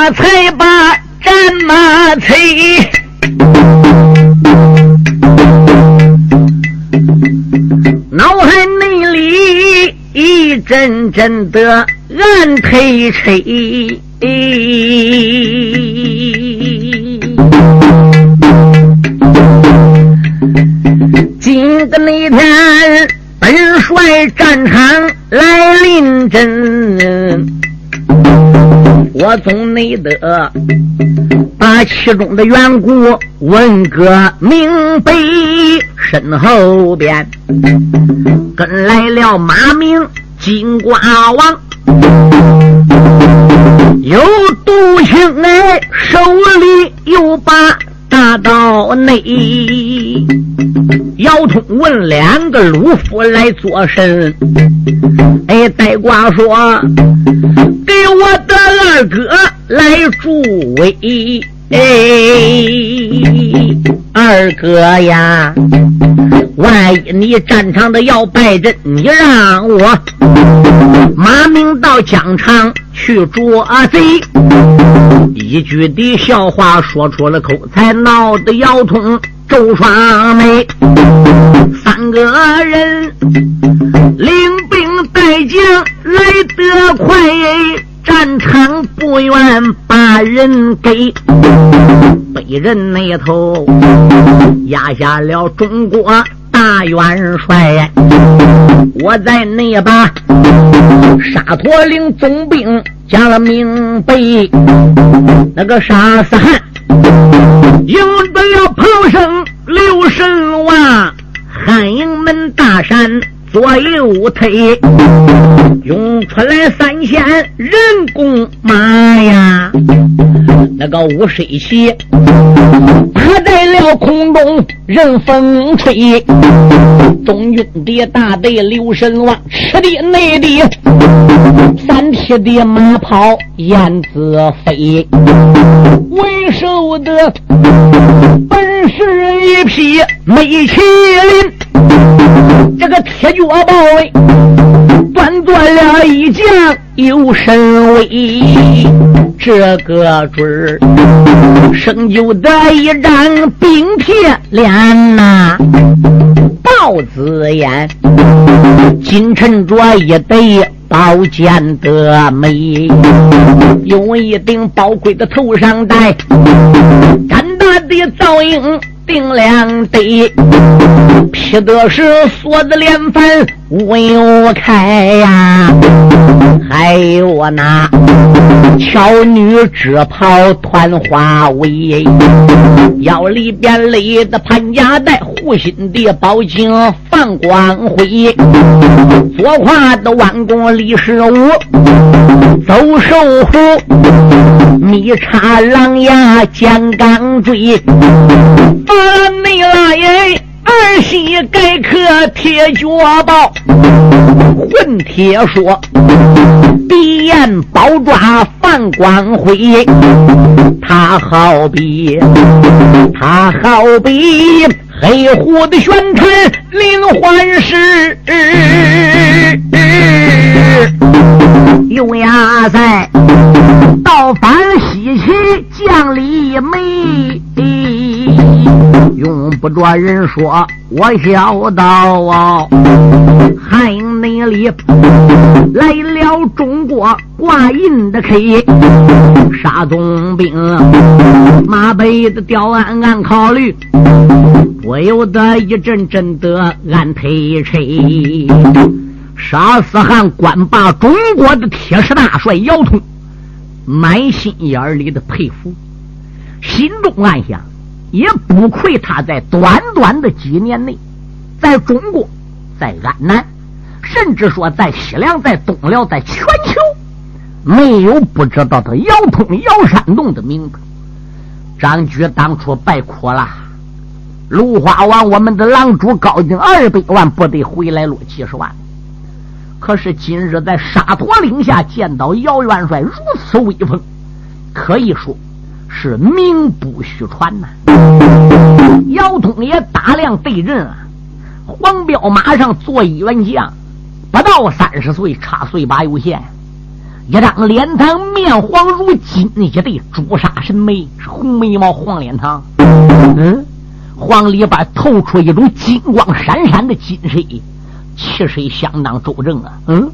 下才把战马催。脑海内里一阵阵的暗推吹，今个那天本帅战场来临阵。我总没得把其中的缘故问个明白，身后边跟来了马名金瓜王，有独行哎，手里有把大刀内，姚通问两个鲁夫来做甚？哎，戴瓜说。给我的二哥来助威，哎二哥呀，万一你战场的要败阵，你让我马明到疆场去捉贼。一句的笑话说出了口，才闹得腰痛皱双眉。三个人领兵带将来得快。战场不愿把人给，北人那头压下了中国大元帅。我在那把沙陀岭总兵讲了明白，那个沙斯汉赢得了彭生刘神王，汉营门大山。左右推，涌出来三千人工马呀！那个五水旗打在了空中，任风吹。中军的大队刘神王，吃的内的三匹的马跑燕子飞，为首的本是一匹美麒麟。铁脚豹哎，端坐了一将有神威，这个准儿生就的一张冰铁脸呐，豹子眼，金衬着一对宝剑的眉，用一顶宝盔的头上戴，干大的造影。定两对，劈的是锁子连环无有开呀，还有那巧女织袍团花围，腰里边勒的潘家带，护心的宝镜放光辉，左胯的弯弓李世五，走兽虎，密插狼牙尖钢锥。内拉耶，儿媳盖克铁脚抱，混铁说，鼻眼宝抓放光辉，他好比，他好比黑虎的玄坛林环石，用牙在倒翻西岐将里美。用不着人说，我晓得啊！汉营内里来了中国挂印的 K，沙总兵马背的吊鞍暗考虑，不由得一阵阵的暗推吹。沙斯汗官霸中国的铁石大帅姚通，满心眼里的佩服，心中暗想。也不亏他在短短的几年内，在中国，在安南，甚至说在西凉、在东辽、在全球，没有不知道的姚通、姚山洞的名字。张举当初败苦了，芦花王我们的狼主高进二百万部队回来了几十万，可是今日在沙陀岭下见到姚元帅如此威风，可以说。是名不虚传呐！姚通也打量对阵啊，黄彪马上做一员将，不到三十岁，差岁把有限。一张脸膛面黄如金，一对朱砂神眉，是红眉毛黄脸膛。嗯，黄里边透出一种金光闪闪的金色，气势相当周正啊。嗯，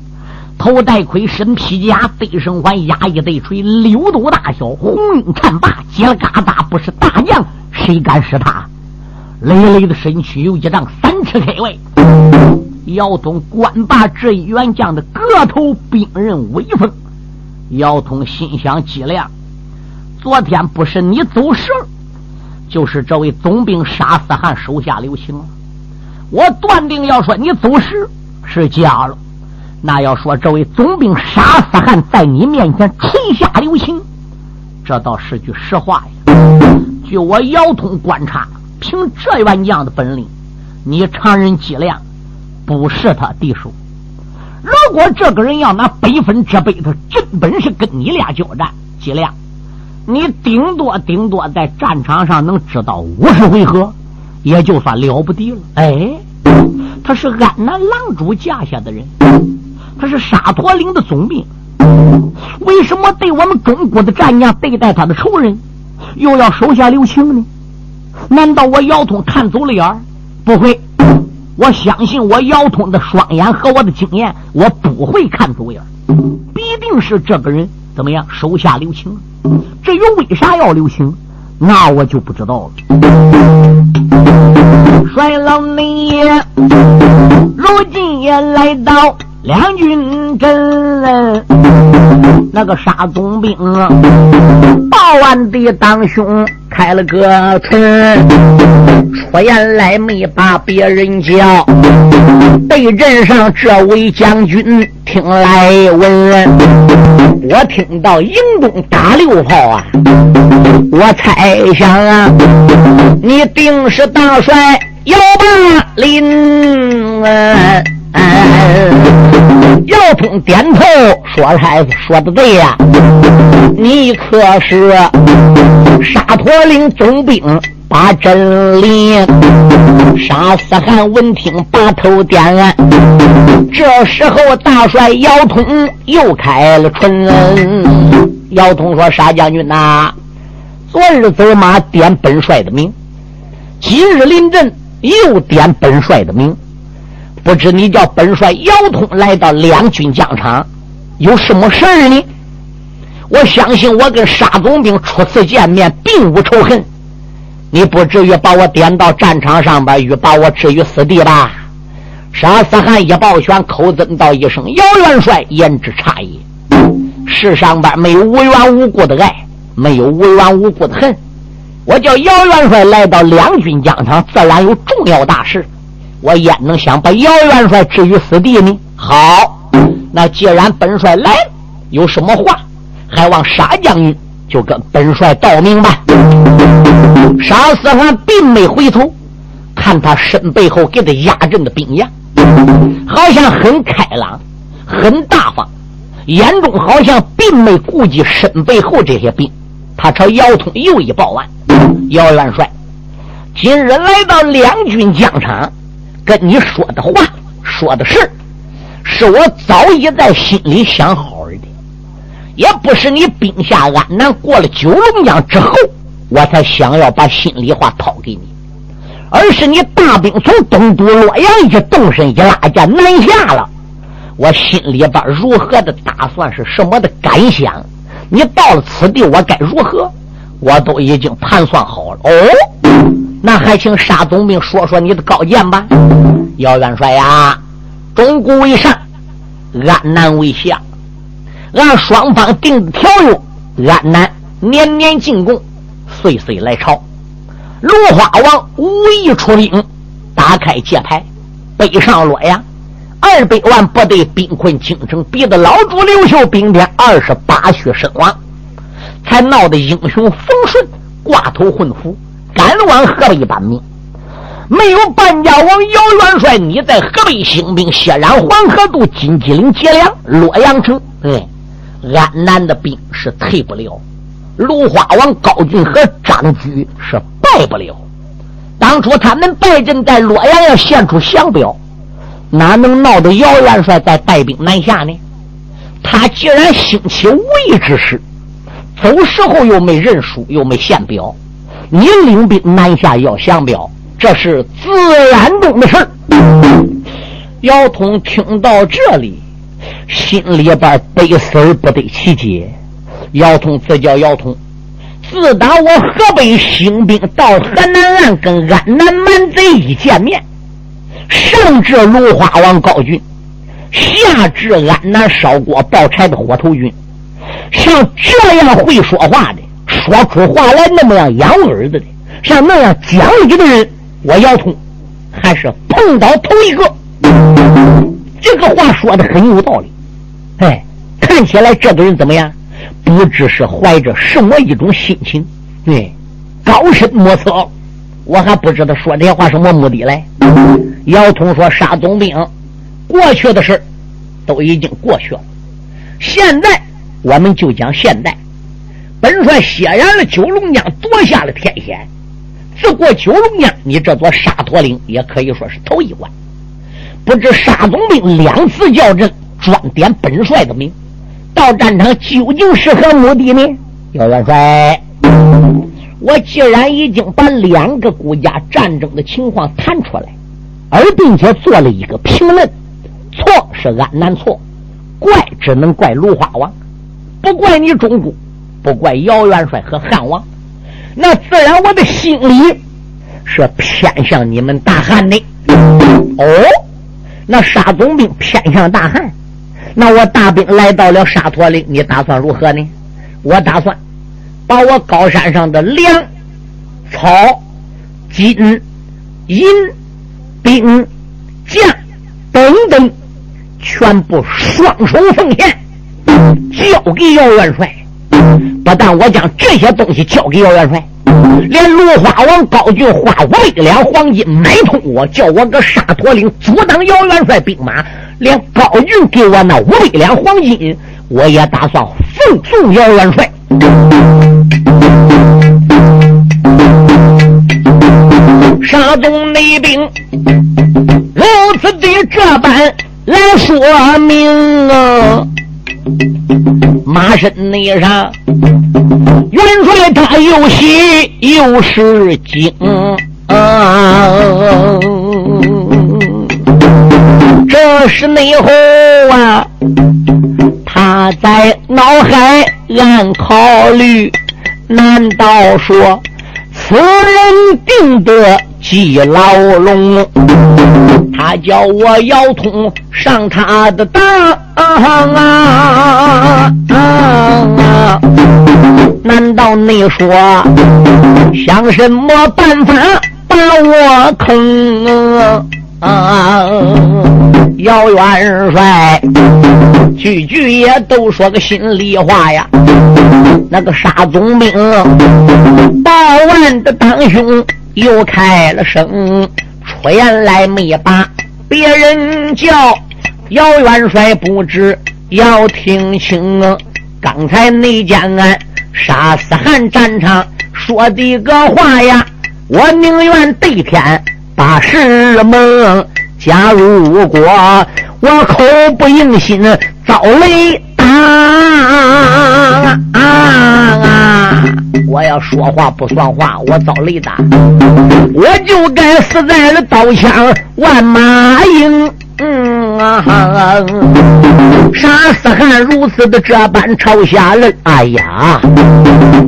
头戴盔，身披甲，背身环，压一对锤，六斗大小，红缨战把，叽了嘎达，不是大将，谁敢是他？累累的身躯有一丈三尺开外。姚通管把这一员将的个头兵刃威风，姚通心想：脊梁，昨天不是你走神，就是这位总兵沙思汗手下留情了。我断定要说你走时是假了，那要说这位总兵沙思汗在你面前垂下留情，这倒是句实话呀。据我姚通观察，凭这员将的本领，你常人计量。不是他敌手。如果这个人要拿百分之百的真本事跟你俩交战，计量，你顶多顶多在战场上能知道五十回合，也就算了不得了。哎，他是安南狼主架下的人，他是沙陀岭的总兵，为什么对我们中国的战将对待他的仇人，又要手下留情呢？难道我姚通看走了眼儿？不会。我相信我姚通的双眼和我的经验，我不会看走眼儿，必定是这个人怎么样手下留情。至于为啥要留情，那我就不知道了。帅老你如今也来到。两军阵了，那个沙总兵报完的当兄开了个唇，出言来没把别人叫，对阵上这位将军听来闻，我听到营中打六炮啊，我猜想啊，你定是大帅姚八林啊。姚通点头说：“太子说的对呀，你可是沙陀岭总兵把真理。”沙思汗闻听，把头点。这时候，大帅姚通又开了春。姚通说：“沙将军呐，昨日走马点本帅的名，今日临阵又点本帅的名。”不知你叫本帅姚通来到两军疆场，有什么事儿呢？我相信我跟沙总兵初次见面并无仇恨，你不至于把我点到战场上边，与把我置于死地吧？沙思汗一抱拳，口尊道一声：“姚元帅，言之差矣。世上边没有无缘无故的爱，没有无缘无故的恨。我叫姚元帅来到两军疆场，自然有重要大事。”我焉能想把姚元帅置于死地呢？好，那既然本帅来了，有什么话还望沙将军就跟本帅道明吧。沙思汗并没回头看他身背后给他压阵的兵将，好像很开朗、很大方，眼中好像并没顾及身背后这些兵。他朝姚通又一报案：姚元帅，今日来到两军疆场。跟你说的话，说的事是我早已在心里想好的，也不是你兵下安南过了九龙江之后，我才想要把心里话掏给你，而是你大兵从东都洛阳一动身一拉架南下了，我心里边如何的打算是什么的感想？你到了此地，我该如何？我都已经盘算好了。哦。那还请沙总兵说说你的高见吧，姚元帅呀，中古为上，安南为下，按双方定的条约，安南年年进贡，岁岁来朝。芦花王无意出兵，打开界牌，北上洛阳，二百万部队兵困京城，逼得老主刘秀兵变二十八血身亡，才闹得英雄冯顺挂头混服。赶往河北搬命，没有半家王姚元帅，你在河北兴兵，血染黄河渡，金鸡岭劫粮，洛阳城，哎，安南的兵是退不了，芦花王高俊和张居是败不了。当初他们败阵在洛阳，要献出降表，哪能闹得姚元帅再带兵南下呢？他既然兴起无义之事，走时候又没认输，又没献表，你领兵南下要降表，这是自然中的事儿姚通听到这里，心里边悲思不得其解。姚通自叫姚通，自打我河北兴兵到河南岸，跟安南蛮贼一见面，上至芦花王高俊，下至安南烧锅抱柴的火头军，像这样会说话的，说出话来那么样养儿子的，像那样讲理的人，我姚通还是碰到头一个。这个话说的很有道理，哎，看起来这个人怎么样？不知是怀着什么一种心情？对，高深莫测。我还不知道说这些话什么目的嘞。姚通说：“杀总兵，过去的事都已经过去了。现在我们就讲现代。本帅血染了九龙江，夺下了天险。自过九龙江，你这座沙陀岭也可以说是头一关。不知沙总兵两次叫阵，专点本帅的名。”到战场究竟是何目的呢？姚元帅，我既然已经把两个国家战争的情况谈出来，而并且做了一个评论，错是安南错，怪只能怪芦花王，不怪你中国，不怪姚元帅和汉王，那自然我的心里是偏向你们大汉的。哦，那沙总兵偏向大汉。那我大兵来到了沙陀岭，你打算如何呢？我打算把我高山上的粮、草、金、银、兵、将等等，全部双手奉献，交给姚元帅。不但我将这些东西交给姚元帅，连芦花王高俊花五百两黄金买通我，叫我搁沙陀岭阻挡姚元帅兵马。连高俊给我那五百两黄金，我也打算奉送姚元帅。沙宗内兵如此的这般来说明啊，马身内上元帅他又喜又是惊。这是内后啊，他在脑海暗考虑，难道说此人定得进牢笼？他叫我姚通上他的当啊！难道你说想什么办法把我坑？啊！姚元帅句句也都说个心里话呀。那个沙总兵报完的当兄又开了声，出言来没把别人叫。姚元帅不知要听清，刚才内奸俺杀死汉战场说的个话呀，我宁愿对天。八十梦，假如果我口不应心，遭雷啊啊啊啊啊啊，我要说话不算话，我遭雷打，我就该死在了刀枪万马营。嗯啊，杀死汉如此的这般朝下人，哎呀，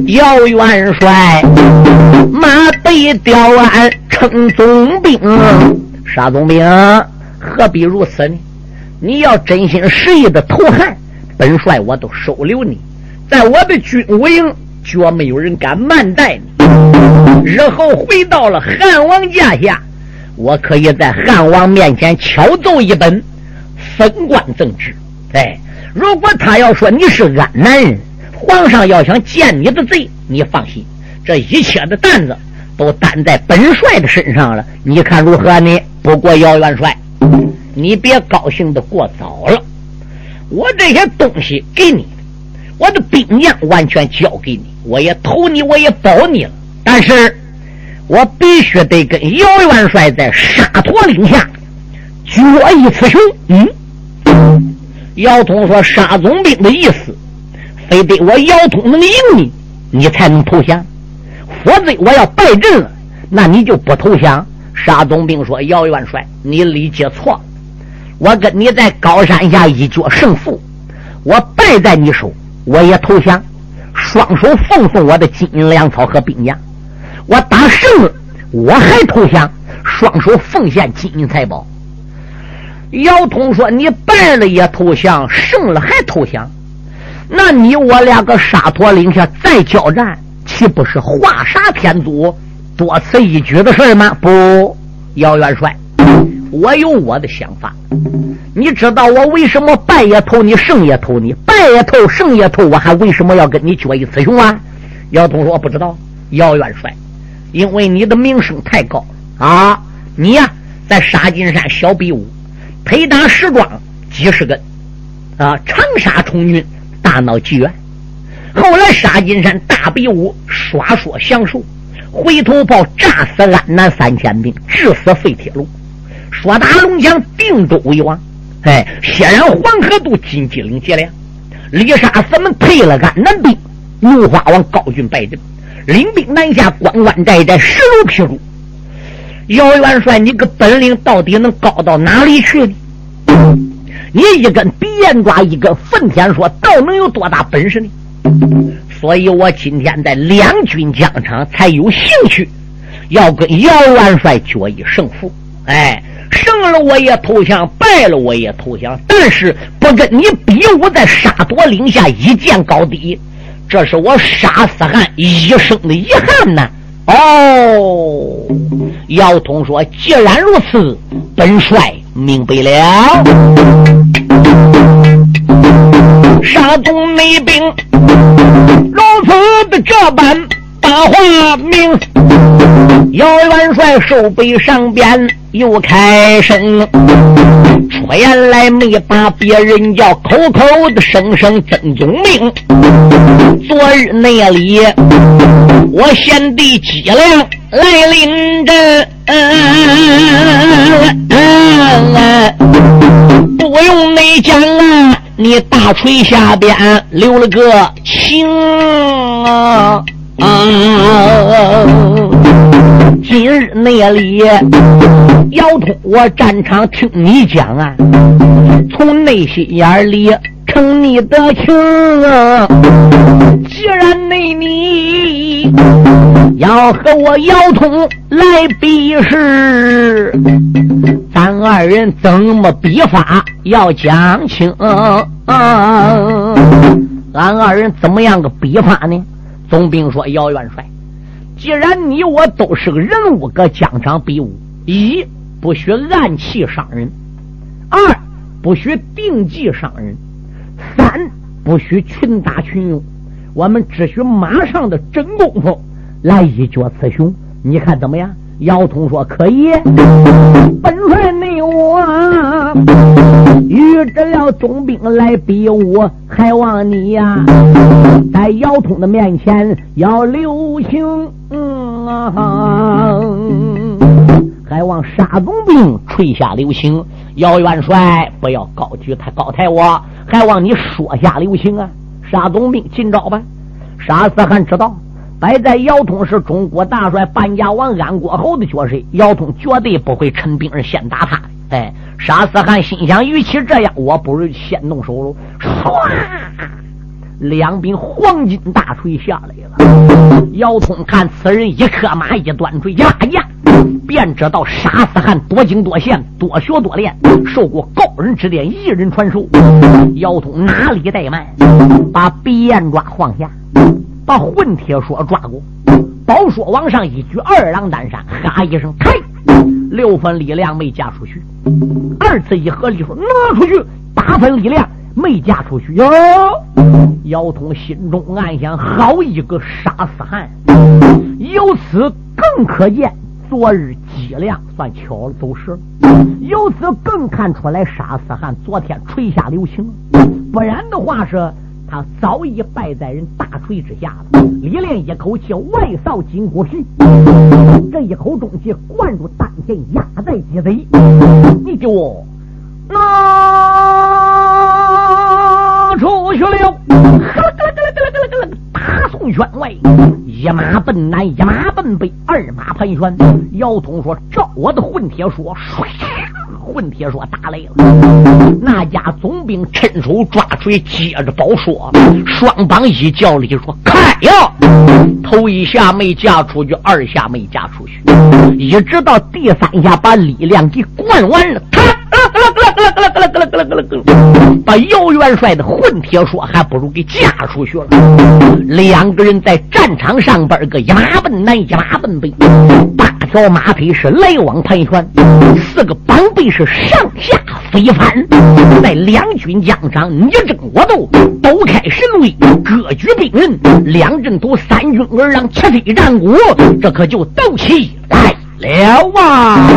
姚元帅马背吊鞍称总兵，沙总兵何必如此呢？你要真心实意的投汉，本帅我都收留你，在我的军武营，绝没有人敢慢待你。日后回到了汉王家下。我可以在汉王面前敲奏一本，封官赠职。哎，如果他要说你是安南人，皇上要想见你的罪，你放心，这一切的担子都担在本帅的身上了。你看如何呢？不过姚元帅，你别高兴的过早了。我这些东西给你，我的兵将完全交给你，我也投你，我也保你了。但是。我必须得跟姚元帅在沙陀岭下决一雌雄。嗯，姚通说：“沙总兵的意思，非得我姚通能赢你，你才能投降，否则我要败阵了，那你就不投降。”沙总兵说：“姚元帅，你理解错了。我跟你在高山下一决胜负，我败在你手，我也投降，双手奉送我的金银粮草和兵将。我打胜了，我还投降，双手奉献金银财宝。”姚通说：“你败了也投降，胜了还投降？那你我两个沙陀岭下再交战，岂不是画杀天祖？”多此一举的事吗？不，姚元帅，我有我的想法。你知道我为什么败也投你，胜也投你，败也投，胜也投，我还为什么要跟你决一雌雄啊？姚通说：“我不知道。”姚元帅，因为你的名声太高啊！你呀，在沙金山小比武，推打石桩几十根，啊，长沙充军，大闹妓院。后来沙金山大比武，耍说降术。回头炮炸死安南三千兵，致死废铁路，说打龙江定州为王。哎，显然黄河渡，金鸡岭劫粮，李沙四门退了安南兵，怒花王高俊败阵，领兵南下关关寨寨，势如破竹。姚元帅，你个本领到底能高到哪里去呢？你一根鼻烟抓，一根粪天说，倒能有多大本事呢？所以我今天在两军疆场才有兴趣，要跟姚元帅决一胜负。哎，胜了我也投降，败了我也投降，但是不跟你比武在沙陀岭下一见高低，这是我杀死汉一生的遗憾呐。哦，姚通说：“既然如此，本帅明白了。”沙东内兵如此的这般大话名，姚元帅手背上边又开声，出言来没把别人叫，口口的声声曾宗命。昨日那里，我先帝脊梁来临阵，不用内讲啊。你大锤下边留了个情啊啊！今日那里姚通，我战场听你讲啊，从内心眼里疼你的情啊。既然内你要和我姚通来比试。咱二人怎么比法要讲清？啊俺二人怎么样个比法呢？总兵说：“姚元帅，既然你我都是个人物，搁疆场比武，一不许暗器伤人，二不许定计伤人，三不许群打群勇，我们只许马上的真功夫来一决雌雄，你看怎么样？”姚通说：“可以，本帅你我遇着了总兵来比武，还望你呀，在姚通的面前要留情，嗯啊还望沙总兵垂下留情。姚元帅不要高举他高抬我，还望你说下留情啊！沙总兵，今朝吧，沙四汉知道。”摆在姚通是中国大帅半家王安国侯的角色，姚通绝对不会趁兵而先打他的。哎，沙思汗心想，与其这样，我不如先动手喽。唰，两柄黄金大锤下来了。姚通看此人一颗马一端锤，呀呀，便知道沙思汗多精多贤，多学多练，受过高人指点，一人传授。姚通哪里怠慢，把鼻烟抓放下。把混铁锁抓过，宝说往上一举，二郎担山，哈一声，开，六分力量没嫁出去。二次一合力说拿出去，八分力量没嫁出去。哟，姚通心中暗想：好一个杀死汉！由此更可见昨日脊梁算巧了走失，由此更看出来杀死汉昨天垂下留情，不然的话是。他早已败在人大锤之下了。李连一口气外扫金箍石，这一口中气灌入丹田，压在脊髓，你就那出去了。呵了咯咯咯咯咯咯咯，大宋圈外，一马奔南，一马奔北，二马盘旋。姚通说：“照我的混铁说，唰。”混铁说打雷了，那家总兵趁手抓锤，接着包说，双膀一叫里说开呀！头一下没架出去，二下没架出去，一直到第三下把力量给灌完了，他把姚元帅的混铁说还不如给架出去了。两个人在战场上边个一马奔南，一马奔北，八条马腿是来往盘旋，四个绑背是上下飞翻，在两军疆场你争我斗，斗开神威，割据兵刃，两阵图三军而让七飞战鼓，这可就斗起来了啊！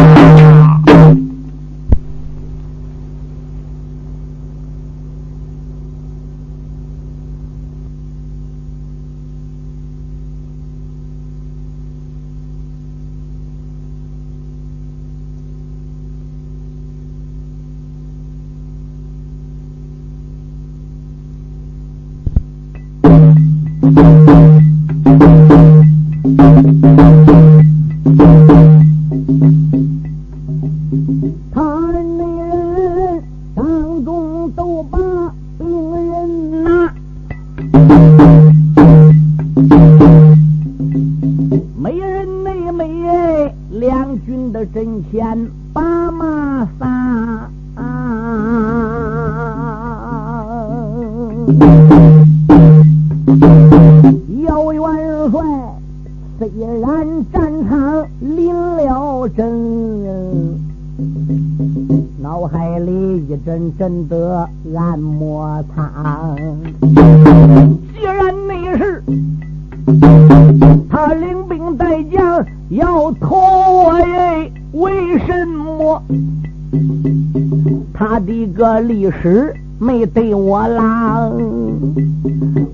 的个历史没对我拉？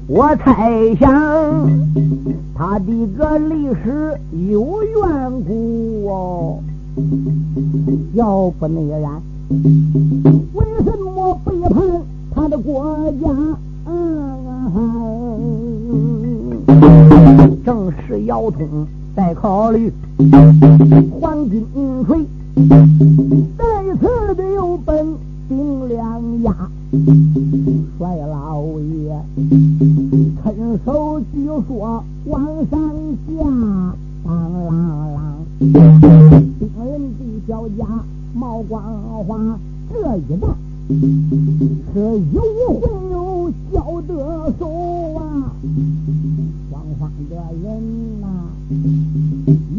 我猜想他的个历史有缘故哦，要不那然。为什么背叛他的国家？嗯正是姚通在考虑黄金锤，再次的有本两牙。帅老爷趁手就说往上加，当啷啷，兵人的小家。毛光华这一战是有魂有交得手啊，双方的人呐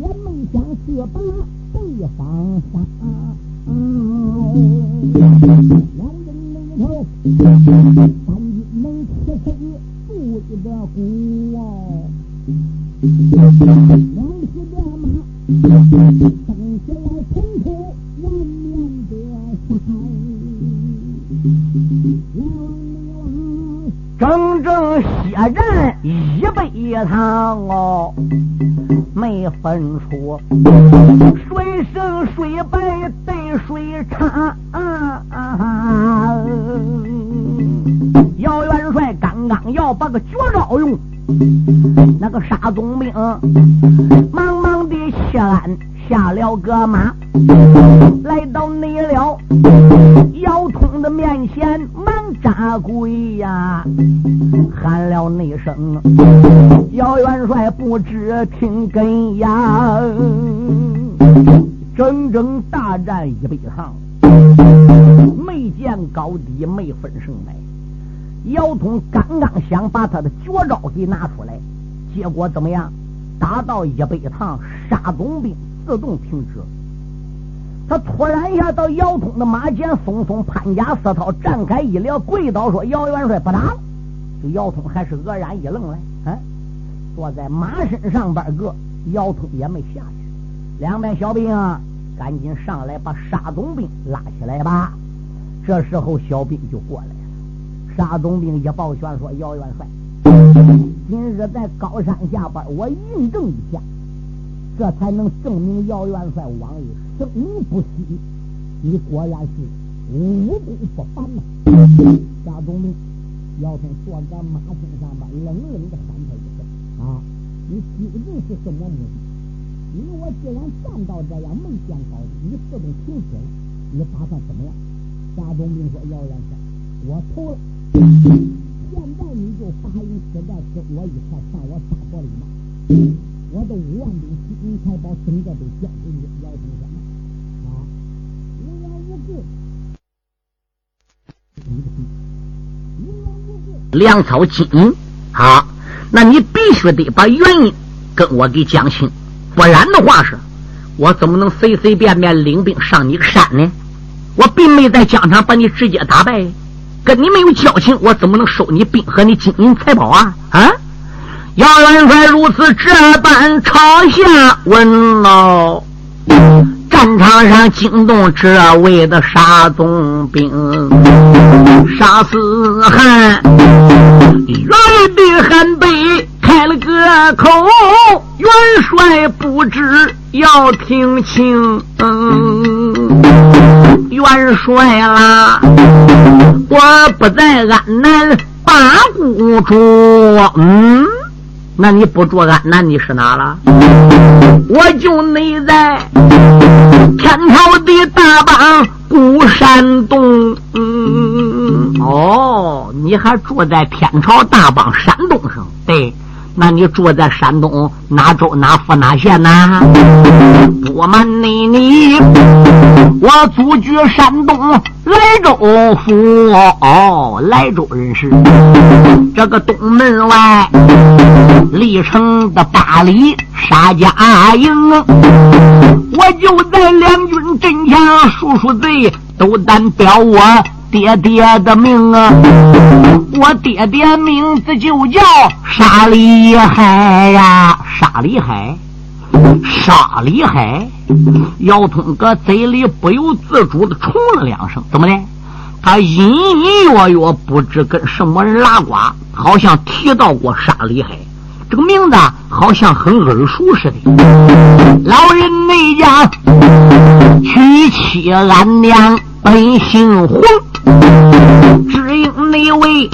也没想去把对方杀，头三军能吃谁肚子的鼓哦，两匹的马蹬起来冲出。整整血战一百趟哦，没分出谁胜谁败，对谁差。姚元帅刚刚要把个绝招用，那个沙总兵忙忙的谢安。下了个马，来到内了，姚通的面前忙扎跪呀，喊了那声：“姚元帅不知听根呀！”整整大战一百趟，没见高低，没分胜败。姚通刚刚想把他的绝招给拿出来，结果怎么样？打到一百趟，杀总兵。自动停止。他突然一下到姚通的马前，松松潘家四套展开一撩，跪倒说：“姚元帅不打了。”这姚通还是愕然一愣嘞，嗯，坐在马身上边个，姚通也没下去。两边小兵啊，赶紧上来把沙总兵拉起来吧。这时候小兵就过来了，沙总兵一抱拳说：“姚元帅，今日在高山下边，我印证一下。”这才能证明姚元帅往日生不息，你果然是武功不凡呐！夏总兵姚通坐在马身上吧，冷冷的喊他一声：“啊，你究竟是什么目的？因为我既然站到这样没见高低，你自动停车了，你打算怎么样？”夏东兵说：“姚元帅，我投了。现在你就答应死战跟我一块上我大火里吗？我的五万兵金银财宝整个都交给你，姚通说啊，无缘无故。”粮草金银，好，那你必须得把原因跟我给讲清，不然的话是，我怎么能随随便便领兵上你个山呢？我并没在疆场把你直接打败，跟你没有交情，我怎么能收你兵和你金银财宝啊？啊！姚元帅如此这般朝下问喽。战场上惊动这位的沙总兵，沙思汗，元的汉北开了个口，元帅不知要听清，嗯元帅啦，我不在安南八股住，嗯。那你不住安南，你是哪了？我就内在天朝的大邦古山东。嗯，哦，你还住在天朝大邦山东省？对。那你住在山东哪州哪府哪县呢？不瞒你，你我祖居山东莱州府哦，莱州人士。这个东门外历城的八里沙家营，我就在两军阵前，数数贼都单标我。爹爹的名啊，我爹爹名字就叫沙里海呀，沙里海，沙里海。姚通哥嘴里不由自主的冲了两声，怎么的？他隐隐约约不知跟什么人拉呱，好像提到过沙里海这个名字，好像很耳熟似的。老人那家娶妻安娘。本姓黄，只因那位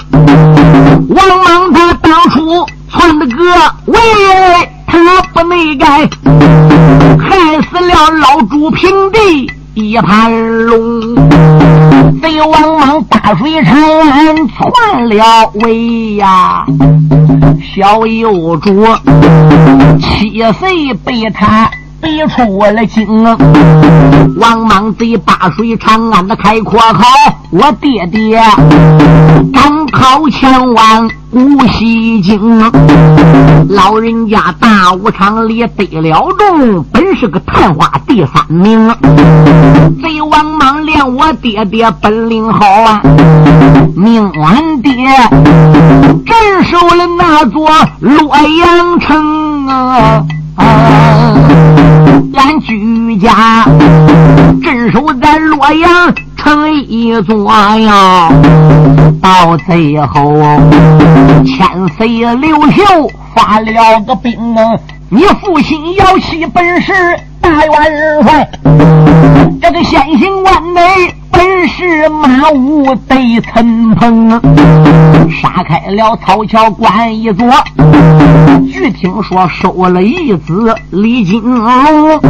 王莽他当初篡的个位，他不内改，害死了老朱平地一盘龙。贼王莽大水长安篡了位呀，小幼主七岁被他。逼出了京，王莽贼八水长安的开阔口，我爹爹赶考前往无锡京，老人家大武场里得了中，本是个探花第三名。贼王莽连我爹爹本领好啊，命俺爹镇守了那座洛阳城啊。啊！俺居家镇守在洛阳城一座呀，到最后千岁刘秀发了个兵，你父亲要起本事大元帅，这个先行万内。本是马武对陈鹏，杀开了曹桥关一座。据听说收了义子李金龙，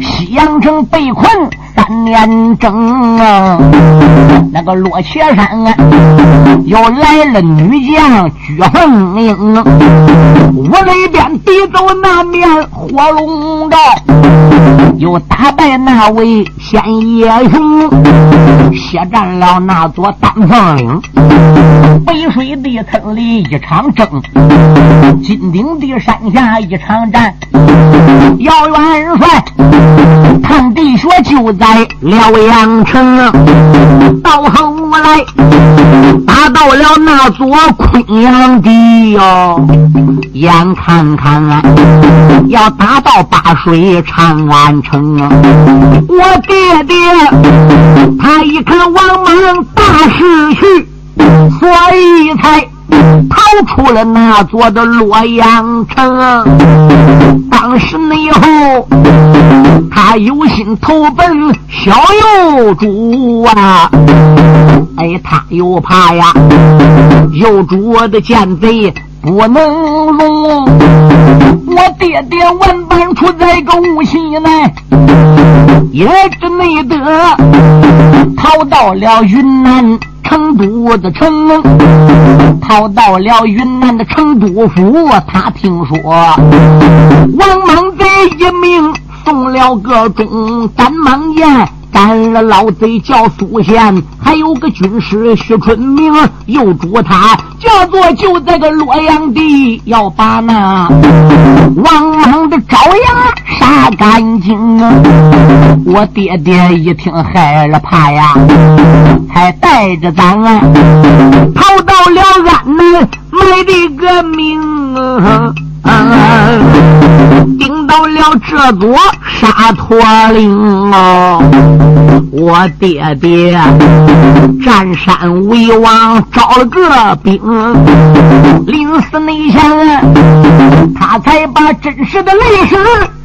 西阳城被困三年整啊。那个落雪山啊，又来了女将鞠凤英，我那边抵走那面火龙罩，又打败那位仙叶雄。血战了那座丹凤岭，北水的村里一场争，金顶的山下一场战。姚元帅看地穴就在辽阳城啊，到后来打到了那座昆阳地哟，眼看看啊要打到八水长安城啊！我爹爹。他一看王莽大势去，所以才逃出了那座的洛阳城。当时那以后，他有心投奔小幼主啊。哎，他又怕呀，幼主的奸贼不能容。我爹爹万般出在个无锡内，也只内得逃到了云南。成都的成龙，逃到了云南的成都府。他听说王莽贼一命送了个忠，赶忙言赶了老贼叫苏贤，还有个军师徐春明，又捉他叫做就在个洛阳地，要把那王莽的爪牙杀干净啊。我爹爹一听害了怕呀。还带着咱逃到了安南，卖的个命，嗯顶到了这座沙陀岭哦。我爹爹占山为王，招了个兵，临死那前，他才把真实的历史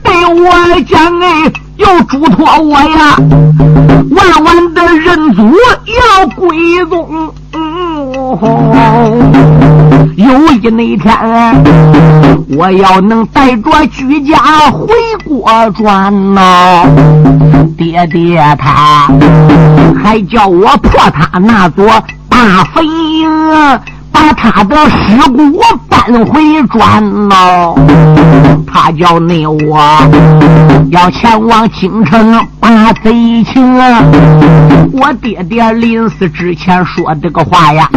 对我讲哎。又嘱托我呀，万万的认祖要归宗。嗯有一那天，我要能带着居家回国转呐，爹爹他还叫我破他那座大坟营。把他的尸骨搬回转喽，他叫你我要前往京城把贼擒。我爹爹临死之前说这个话呀，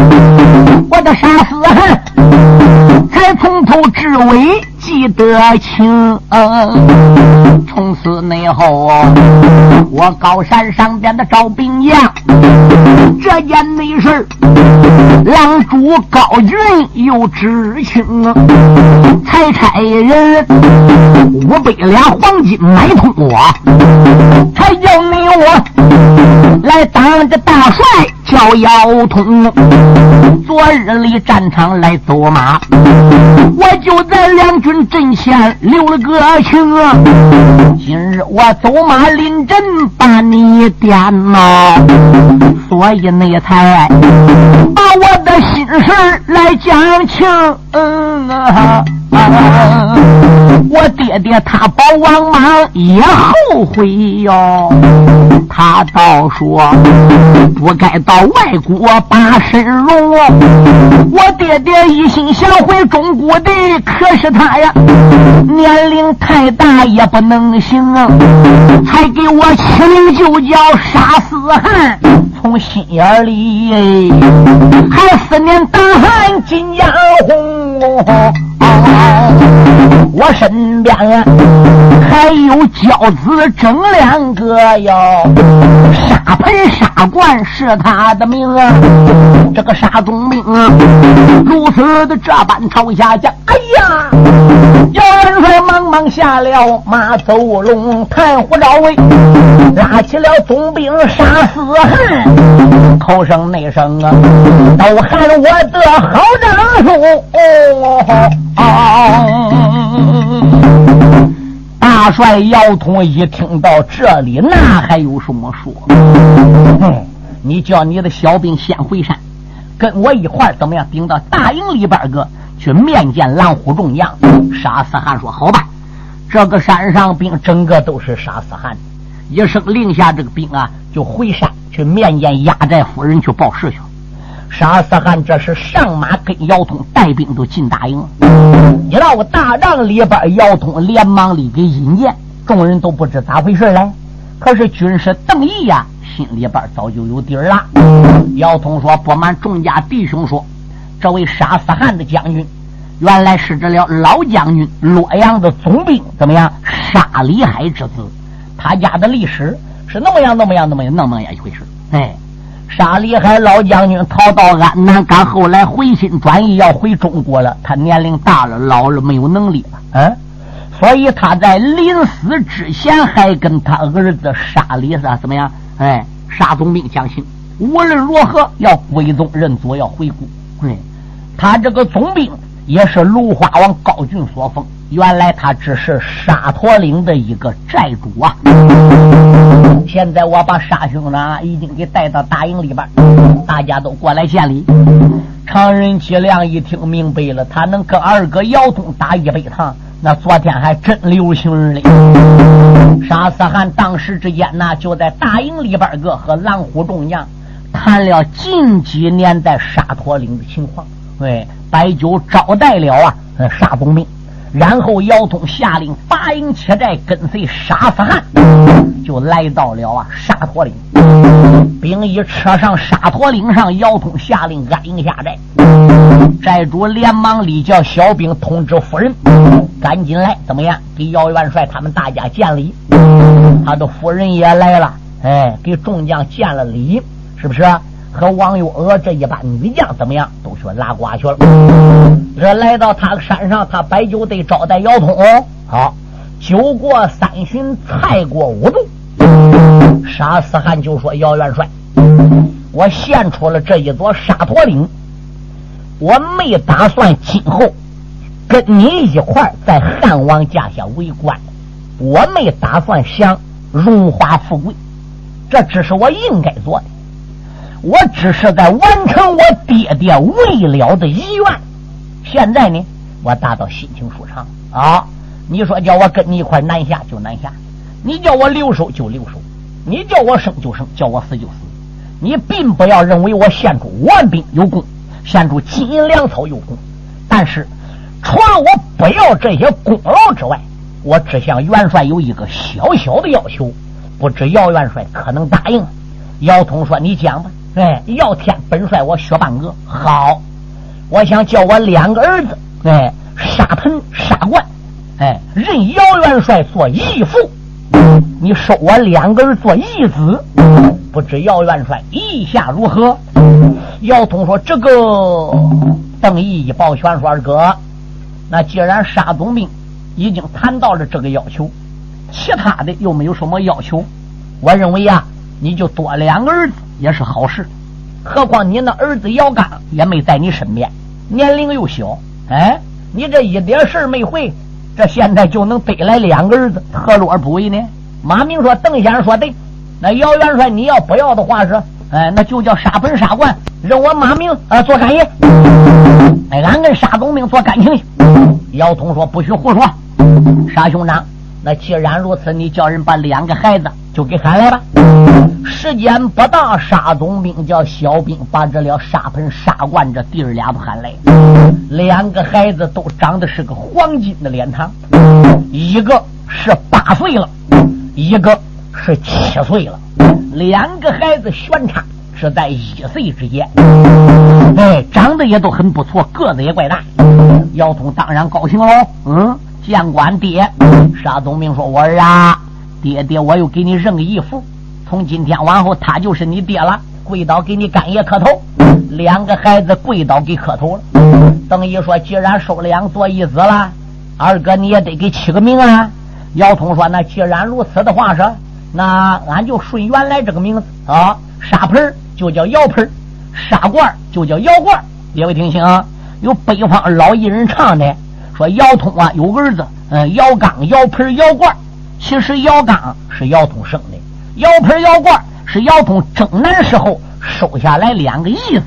我的杀死恨才从头至尾。记得清，从此内后，我高山上边的招兵将，这件内事狼主高云又知情啊，才差人五百两黄金买通我，才叫你我来当这大帅。叫姚通，昨日里战场来走马，我就在两军阵前留了个情。今日我走马临阵把你点呐，所以那才把我的心事来讲情。嗯啊。我爹爹他保王莽也后悔哟，他倒说不该到外国把身荣。我爹爹一心想回中国的，可是他呀年龄太大也不能行，才给我起名就叫杀死汉，从心眼里还思念大汉金家红。我身边啊还有娇子整两个哟，沙盆沙罐是他的命啊！这个沙宗命如此的这般朝下讲，哎呀！姚元帅忙忙下了马走龙，探虎找尾，拉起了总兵杀死汉，口声内声啊，都喊我的好丈夫哦。大帅姚通一听到这里，那还有什么说？你叫你的小兵先回山，跟我一块儿怎么样？顶到大营里边个去面见狼虎众将。沙死汉说：“好吧，这个山上兵整个都是沙死汉。”一声令下，这个兵啊就回山去面见压寨夫人去报事去了。沙斯汗这是上马跟姚通带兵都进大营，一到大帐里边，姚通连忙里给引荐，众人都不知咋回事来。可是军师邓毅呀，心里边早就有底儿了。姚通说：“不瞒众家弟兄说，这位沙斯汗的将军，原来是这了老将军洛阳的总兵，怎么样？沙里海之子，他家的历史是那么样，那么样，那么样，那么样一回事。哎。”沙里海老将军逃到安南，赶后来回心转意要回中国了。他年龄大了，老了，没有能力了，嗯，所以他在临死之前还跟他儿子沙里萨怎么样？哎，沙总兵讲信，无论如何要归宗认祖，要回国。嗯，他这个总兵也是芦花王高俊所封。原来他只是沙陀岭的一个寨主啊！现在我把沙兄呢已经给带到大营里边，大家都过来见礼。常人吉良一听明白了，他能跟二哥姚通打一百趟，那昨天还真流行嘞。沙思汗当时之间呢，就在大营里边个和狼虎众将谈了近几年在沙陀岭的情况，喂，摆酒招待了啊，沙总兵。然后姚通下令八营切寨，跟随沙思汗就来到了啊沙陀岭。兵一车上沙陀岭上，姚通下令安营下寨。寨主连忙立叫小兵通知夫人，赶紧来，怎么样？给姚元帅他们大家见礼。他的夫人也来了，哎，给众将见了礼，是不是？和王月娥这一班女将怎么样？都去拉呱去了。这来到他山上，他摆酒得招待姚通。好，酒过三巡，菜过五度。沙思汗就说：“姚元帅，我献出了这一座沙陀岭，我没打算今后跟你一块在汉王家下为官，我没打算享荣华富贵，这只是我应该做的。”我只是在完成我爹爹未了的遗愿，现在呢，我达到心情舒畅啊！你说叫我跟你一块南下就南下，你叫我留守就留守，你叫我生就生，叫我死就死。你并不要认为我献出万兵有功，献出金银粮草有功，但是除了我不要这些功劳之外，我只向元帅有一个小小的要求，不知姚元帅可能答应？姚通说：“你讲吧。”哎，要天本帅我薛半个好，我想叫我两个儿子，哎，沙盆沙罐，哎，任姚元帅做义父，你收我两个人做义子，不知姚元帅意下如何？姚通说：“这个邓毅一抱拳说二哥，那既然沙总兵已经谈到了这个要求，其他的又没有什么要求，我认为呀，你就多两个儿子。”也是好事，何况你那儿子姚刚也没在你身边，年龄又小，哎，你这一点事儿没会，这现在就能得来两个儿子，何乐而不为呢？马明说：“邓先生说对，那姚元帅你要不要的话是，哎，那就叫沙本沙冠，让我马明啊做干爷，哎，俺跟沙总兵做感情去。”姚通说：“不许胡说，沙兄长，那既然如此，你叫人把两个孩子就给喊来吧。”时间不大，沙总兵叫小兵把这了沙盆沙罐这弟儿俩喊来，两个孩子都长得是个黄金的脸庞，一个是八岁了，一个是七岁了，两个孩子悬差是在一岁之间，哎，长得也都很不错，个子也怪大。姚通当然高兴喽，嗯，见官爹，沙总兵说：“我儿啊，爹爹我又给你认个义父。”从今天往后，他就是你爹了。跪倒给你干爷磕头，两个孩子跪倒给磕头了。等于说，既然收了两做义子了，二哥你也得给起个名啊。姚通说：“那既然如此的话说，那俺就顺原来这个名字啊。沙盆就叫姚盆，沙罐就叫姚罐。各位听清啊，有北方老艺人唱的，说姚通啊有儿子，嗯，姚刚、姚盆、姚罐。其实姚刚是姚通生的。”姚盆姚罐是姚通征南时候收下来两个义子。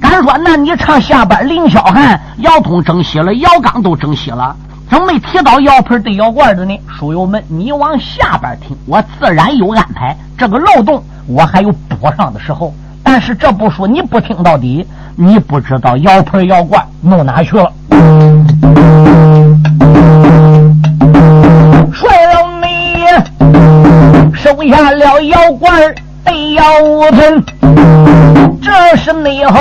敢说那你唱下边凌霄汉，姚通征西了，姚刚都征西了，怎么没提到姚盆对姚罐的呢？书友们，你往下边听，我自然有安排。这个漏洞我还有补上的时候。但是这部书你不听到底，你不知道姚盆姚罐弄哪去了。收下了妖怪得妖 thần，这是内后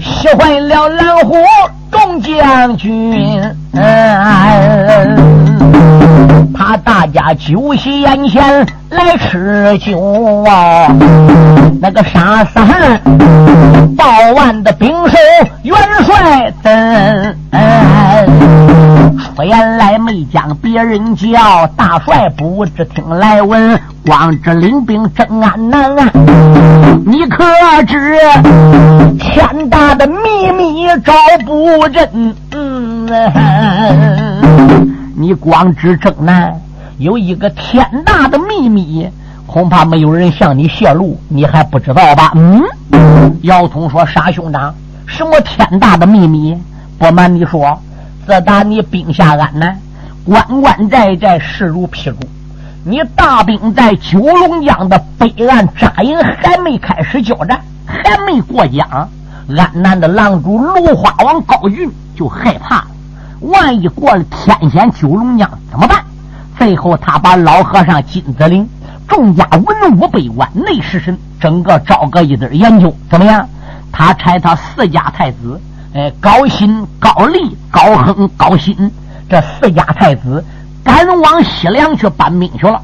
喜欢了蓝虎众将军，怕大家酒席宴前来吃酒啊！那个沙三报完的兵手元帅等。出言来没将别人叫，大帅不知听来闻，光知领兵征安南啊。你可知天大的秘密找不真？嗯你光知征南有一个天大的秘密，恐怕没有人向你泄露，你还不知道吧？嗯。姚通说：“傻兄长，什么天大的秘密？不瞒你说。”自打你兵下安南，关关寨寨，势如劈竹。你大兵在九龙江的北岸扎营，还没开始交战，还没过江，安南的狼主芦花王高俊就害怕了。万一过了天险九龙江怎么办？最后他把老和尚金子陵、众家文武百官、内侍神，整个找个一堆研究，怎么样？他差他四家太子。哎，高辛、高丽、高亨、高辛这四家太子赶往西凉去搬兵去了。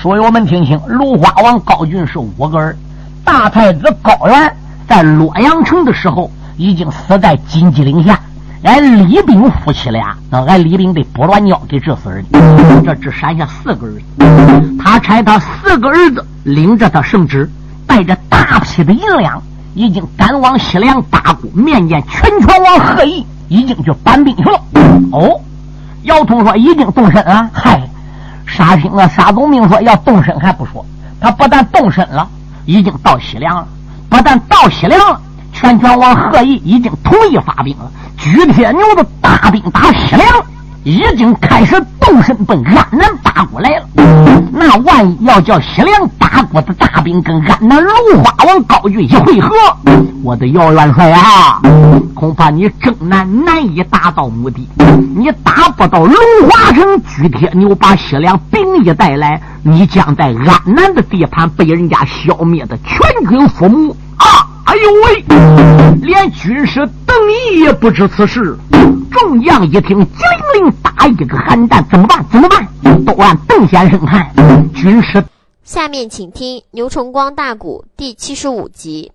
所以我们听清，芦花王高俊是五个人，大太子高原在洛阳城的时候已经死在金鸡岭下。俺李冰夫妻俩，那俺李冰被拨乱尿给治死人，这只剩下四个儿子。他差他四个儿子领着他圣旨，带着大批的银两。已经赶往西凉大沽面见全权王贺毅，已经去搬兵去了。哦，姚通说已经动身了。嗨，沙听啊，沙宗明说要动身还不说，他不但动身了，已经到西凉了。不但到西凉了，全权王贺毅已经同意发兵了。举铁牛的大兵打西凉。已经开始动身奔安南大国来了。那万一要叫西凉大国的大兵跟安南芦花王高俊一会合，我的姚元帅啊，恐怕你征南难以达到目的。你打不到龙华城，举铁牛把西凉兵一带来，你将在安南的地盘被人家消灭的全军覆没！哎呦喂！连军师邓毅也不知此事。众将一听，机灵灵打一个寒战，怎么办？怎么办？都按邓先生看。军师。下面请听《牛崇光大鼓》第七十五集。